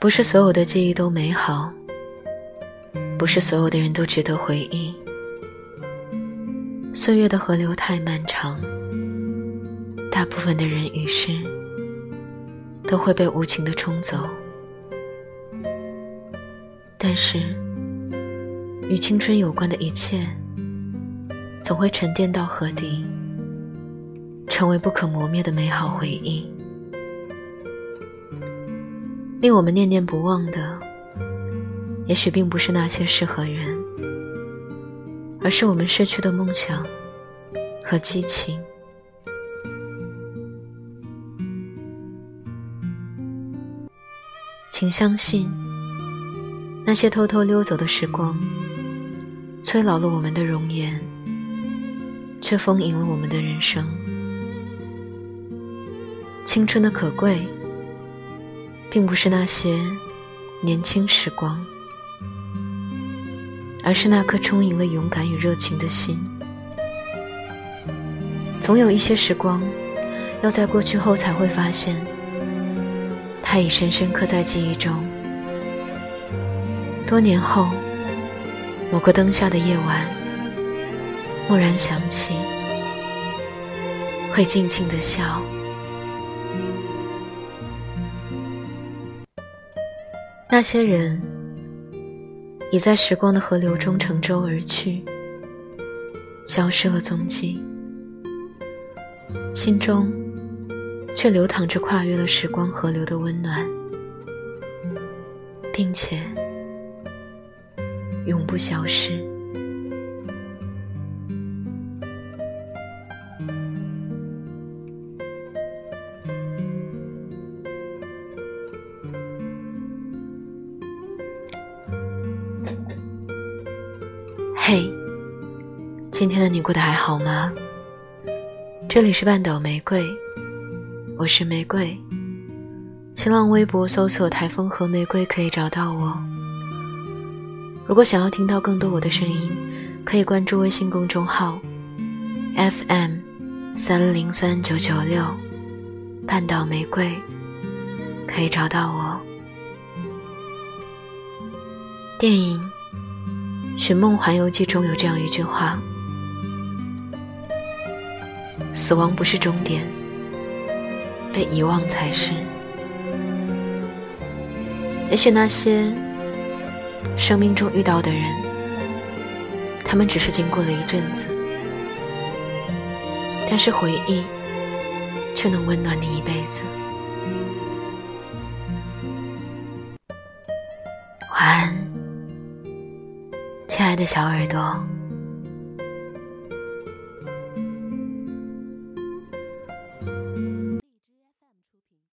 不是所有的记忆都美好，不是所有的人都值得回忆。岁月的河流太漫长，大部分的人与事都会被无情的冲走。但是，与青春有关的一切，总会沉淀到河底，成为不可磨灭的美好回忆。令我们念念不忘的，也许并不是那些事和人，而是我们逝去的梦想和激情。请相信，那些偷偷溜走的时光，催老了我们的容颜，却丰盈了我们的人生。青春的可贵。并不是那些年轻时光，而是那颗充盈了勇敢与热情的心。总有一些时光，要在过去后才会发现，它已深深刻在记忆中。多年后，某个灯下的夜晚，蓦然想起，会静静的笑。那些人已在时光的河流中乘舟而去，消失了踪迹，心中却流淌着跨越了时光河流的温暖，并且永不消失。嘿，今天的你过得还好吗？这里是半岛玫瑰，我是玫瑰。新浪微博搜索“台风和玫瑰”可以找到我。如果想要听到更多我的声音，可以关注微信公众号 FM 三零三九九六半岛玫瑰，可以找到我。电影。《寻梦环游记》中有这样一句话：“死亡不是终点，被遗忘才是。”也许那些生命中遇到的人，他们只是经过了一阵子，但是回忆却能温暖你一辈子。晚安。亲爱的小耳朵。